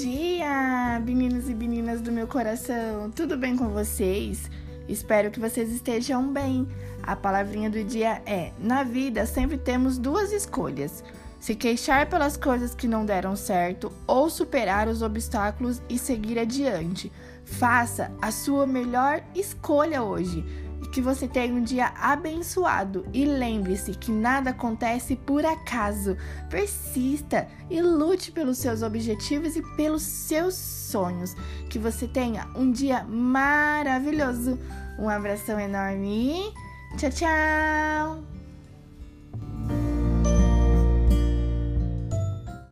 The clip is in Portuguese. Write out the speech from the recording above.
dia, meninos e meninas do meu coração! Tudo bem com vocês? Espero que vocês estejam bem. A palavrinha do dia é: Na vida sempre temos duas escolhas: se queixar pelas coisas que não deram certo ou superar os obstáculos e seguir adiante. Faça a sua melhor escolha hoje e que você tenha um dia abençoado. E lembre-se que nada acontece por acaso. Persista e lute pelos seus objetivos e pelos seus sonhos. Que você tenha um dia maravilhoso. Um abração enorme. Tchau, tchau!